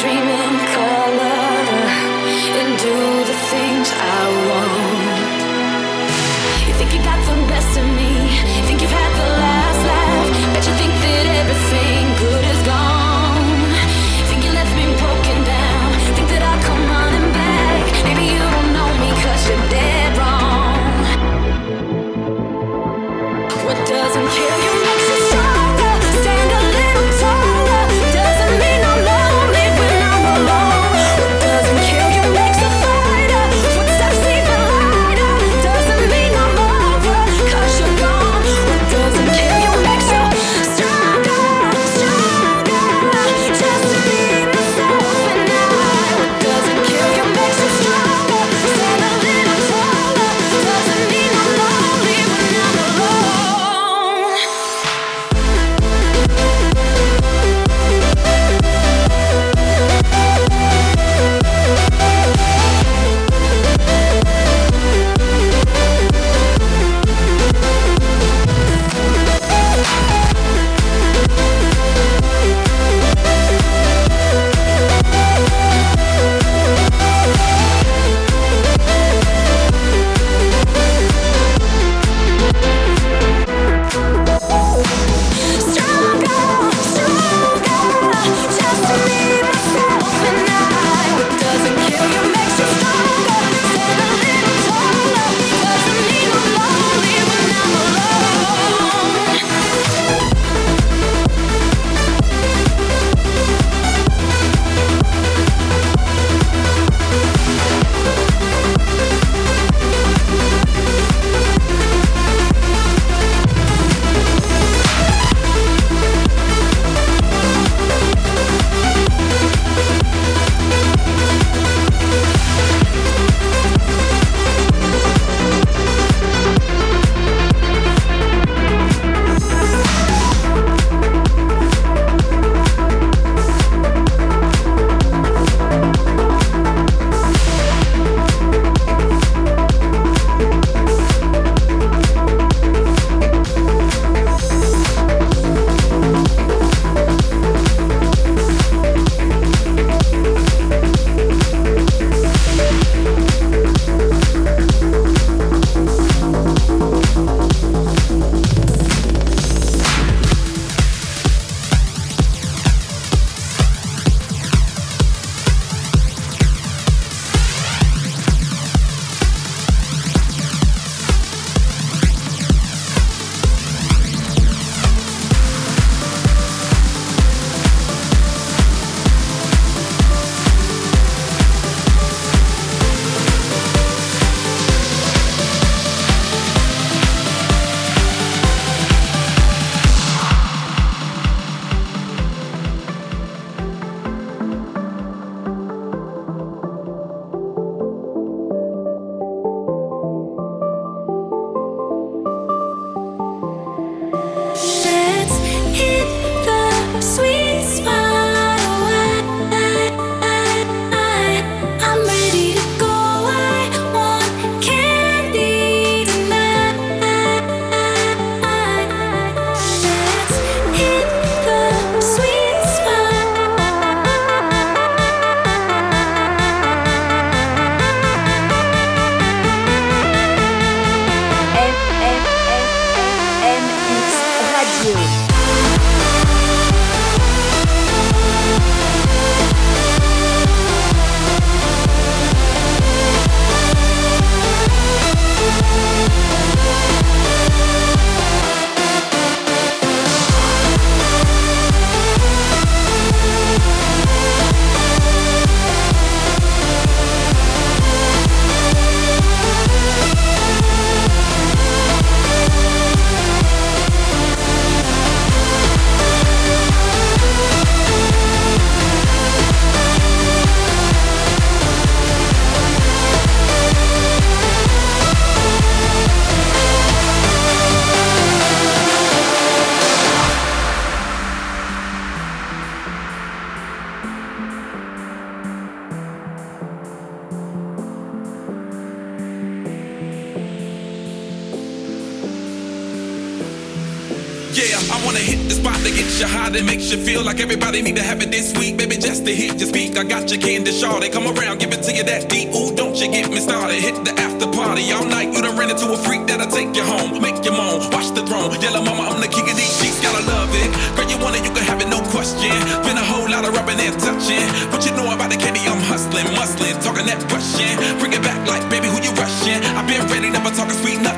dreaming. To you that deep. Ooh, don't you get me started. Hit the after party all night. You done ran into a freak that'll take you home. Make you moan, watch the throne. Yellow mama, I'm the king of these sheets. Gotta love it. Girl, you want it, you can have it, no question. Been a whole lot of rubbing and touching. What you know about the candy? I'm hustling, muscling, talking that question. Bring it back like, baby, who you rushing? I've been ready, never talking sweet nothings.